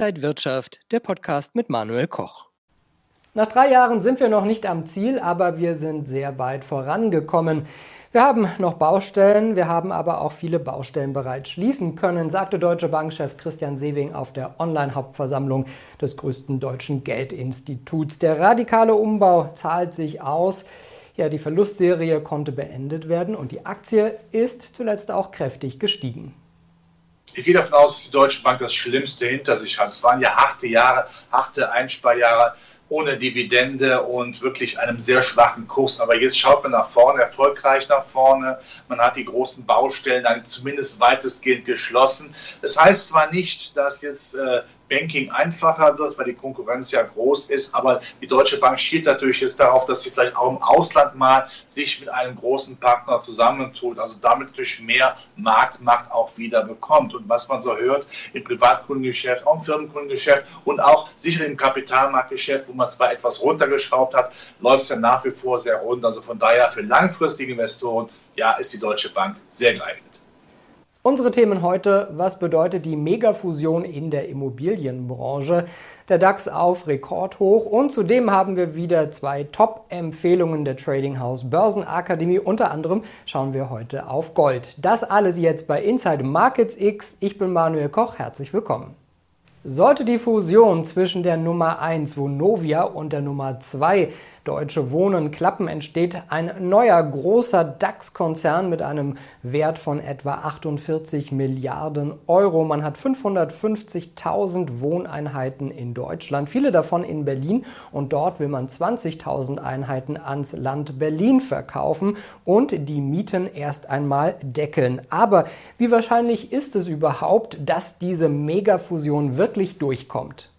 Inside Wirtschaft, der Podcast mit Manuel Koch. Nach drei Jahren sind wir noch nicht am Ziel, aber wir sind sehr weit vorangekommen. Wir haben noch Baustellen, wir haben aber auch viele Baustellen bereits schließen können, sagte Deutsche Bankchef Christian Sewing auf der Online-Hauptversammlung des größten deutschen Geldinstituts. Der radikale Umbau zahlt sich aus. Ja, die Verlustserie konnte beendet werden und die Aktie ist zuletzt auch kräftig gestiegen. Ich gehe davon aus, dass die Deutsche Bank das Schlimmste hinter sich hat. Es waren ja harte Jahre, harte Einsparjahre ohne Dividende und wirklich einem sehr schwachen Kurs. Aber jetzt schaut man nach vorne, erfolgreich nach vorne. Man hat die großen Baustellen dann zumindest weitestgehend geschlossen. Das heißt zwar nicht, dass jetzt äh, Banking einfacher wird, weil die Konkurrenz ja groß ist. Aber die Deutsche Bank schielt natürlich jetzt darauf, dass sie vielleicht auch im Ausland mal sich mit einem großen Partner zusammentut, also damit natürlich mehr Marktmacht auch wieder bekommt. Und was man so hört im Privatkundengeschäft, auch im Firmenkundengeschäft und auch sicher im Kapitalmarktgeschäft, wo man zwar etwas runtergeschraubt hat, läuft es ja nach wie vor sehr rund. Also von daher für langfristige Investoren, ja, ist die Deutsche Bank sehr geeignet. Unsere Themen heute, was bedeutet die Megafusion in der Immobilienbranche? Der DAX auf Rekordhoch und zudem haben wir wieder zwei Top-Empfehlungen der Trading House Börsenakademie. Unter anderem schauen wir heute auf Gold. Das alles jetzt bei Inside Markets X. Ich bin Manuel Koch, herzlich willkommen. Sollte die Fusion zwischen der Nummer 1 Vonovia und der Nummer 2 Deutsche Wohnen klappen, entsteht ein neuer großer DAX-Konzern mit einem Wert von etwa 48 Milliarden Euro. Man hat 550.000 Wohneinheiten in Deutschland, viele davon in Berlin und dort will man 20.000 Einheiten ans Land Berlin verkaufen und die Mieten erst einmal deckeln. Aber wie wahrscheinlich ist es überhaupt, dass diese Megafusion wirklich durchkommt?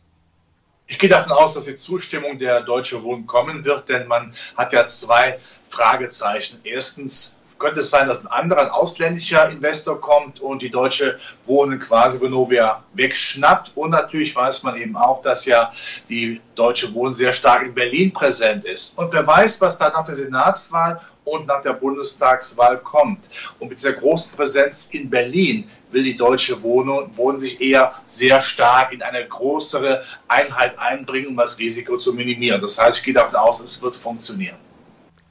Ich gehe davon aus, dass die Zustimmung der Deutsche Wohnen kommen wird, denn man hat ja zwei Fragezeichen. Erstens, könnte es sein, dass ein anderer, ein ausländischer Investor kommt und die Deutsche Wohnen quasi Vonovia wegschnappt. Und natürlich weiß man eben auch, dass ja die Deutsche Wohnen sehr stark in Berlin präsent ist. Und wer weiß, was da nach der Senatswahl und nach der Bundestagswahl kommt. Und mit dieser großen Präsenz in Berlin will die Deutsche Wohnen, Wohnen sich eher sehr stark in eine größere Einheit einbringen, um das Risiko zu minimieren. Das heißt, ich gehe davon aus, es wird funktionieren.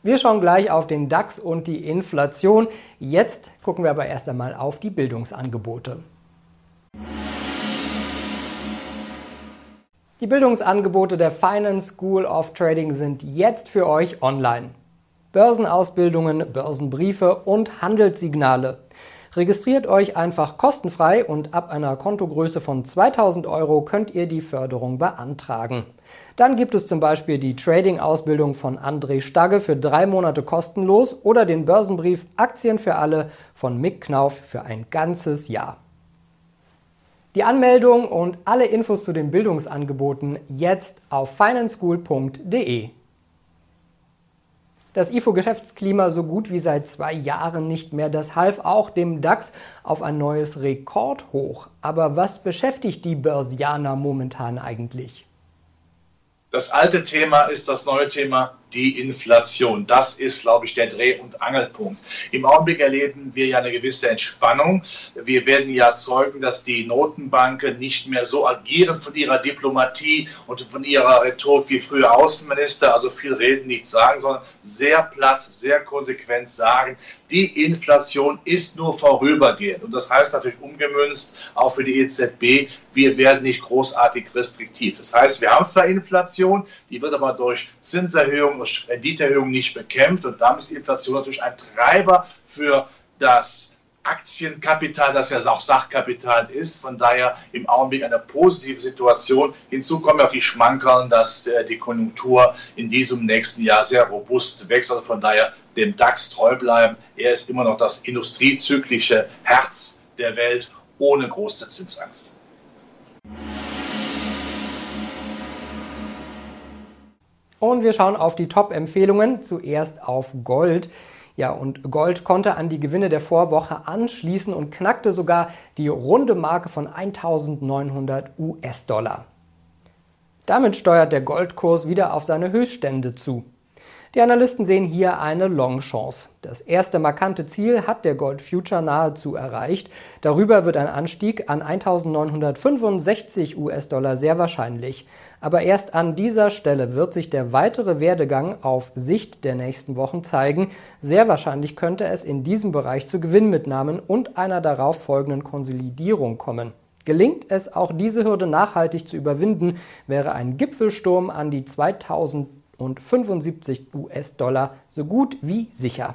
Wir schauen gleich auf den DAX und die Inflation. Jetzt gucken wir aber erst einmal auf die Bildungsangebote. Die Bildungsangebote der Finance School of Trading sind jetzt für euch online. Börsenausbildungen, Börsenbriefe und Handelssignale. Registriert euch einfach kostenfrei und ab einer Kontogröße von 2000 Euro könnt ihr die Förderung beantragen. Dann gibt es zum Beispiel die Trading-Ausbildung von André Stagge für drei Monate kostenlos oder den Börsenbrief Aktien für alle von Mick Knauf für ein ganzes Jahr. Die Anmeldung und alle Infos zu den Bildungsangeboten jetzt auf financeschool.de. Das IFO-Geschäftsklima so gut wie seit zwei Jahren nicht mehr. Das half auch dem DAX auf ein neues Rekordhoch. Aber was beschäftigt die Börsianer momentan eigentlich? Das alte Thema ist das neue Thema die Inflation. Das ist, glaube ich, der Dreh- und Angelpunkt. Im Augenblick erleben wir ja eine gewisse Entspannung. Wir werden ja zeugen, dass die Notenbanken nicht mehr so agieren von ihrer Diplomatie und von ihrer Rhetorik wie früher Außenminister, also viel reden, nichts sagen, sondern sehr platt, sehr konsequent sagen, die Inflation ist nur vorübergehend. Und das heißt natürlich umgemünzt auch für die EZB, wir werden nicht großartig restriktiv. Das heißt, wir haben zwar Inflation, die wird aber durch Zinserhöhungen durch Renditeerhöhung nicht bekämpft. Und damit ist Inflation natürlich ein Treiber für das Aktienkapital, das ja auch Sachkapital ist. Von daher im Augenblick eine positive Situation. Hinzu kommen auch die Schmankerln, dass äh, die Konjunktur in diesem nächsten Jahr sehr robust wächst. Also von daher dem DAX treu bleiben. Er ist immer noch das industriezyklische Herz der Welt ohne große Zinsangst. Und wir schauen auf die Top-Empfehlungen. Zuerst auf Gold. Ja, und Gold konnte an die Gewinne der Vorwoche anschließen und knackte sogar die runde Marke von 1900 US-Dollar. Damit steuert der Goldkurs wieder auf seine Höchststände zu. Die Analysten sehen hier eine Long-Chance. Das erste markante Ziel hat der Gold Future nahezu erreicht. Darüber wird ein Anstieg an 1965 US-Dollar sehr wahrscheinlich. Aber erst an dieser Stelle wird sich der weitere Werdegang auf Sicht der nächsten Wochen zeigen. Sehr wahrscheinlich könnte es in diesem Bereich zu Gewinnmitnahmen und einer darauf folgenden Konsolidierung kommen. Gelingt es, auch diese Hürde nachhaltig zu überwinden, wäre ein Gipfelsturm an die 2000 und 75 US-Dollar so gut wie sicher.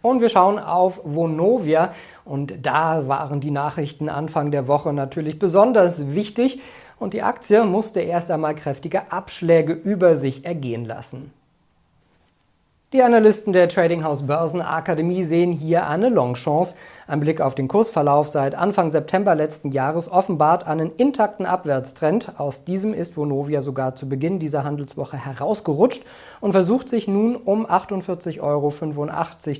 Und wir schauen auf Vonovia und da waren die Nachrichten Anfang der Woche natürlich besonders wichtig und die Aktie musste erst einmal kräftige Abschläge über sich ergehen lassen. Die Analysten der Trading House Börsenakademie sehen hier eine Longchance. Ein Blick auf den Kursverlauf seit Anfang September letzten Jahres offenbart einen intakten Abwärtstrend. Aus diesem ist Vonovia sogar zu Beginn dieser Handelswoche herausgerutscht und versucht sich nun um 48,85 Euro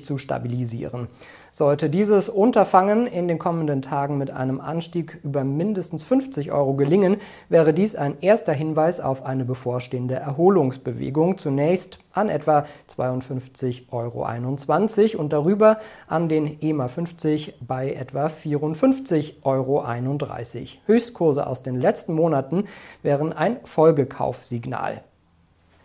zu stabilisieren. Sollte dieses Unterfangen in den kommenden Tagen mit einem Anstieg über mindestens 50 Euro gelingen, wäre dies ein erster Hinweis auf eine bevorstehende Erholungsbewegung. Zunächst an etwa 52,21 Euro und darüber an den EMA 50 bei etwa 54,31 Euro. Höchstkurse aus den letzten Monaten wären ein Folgekaufsignal.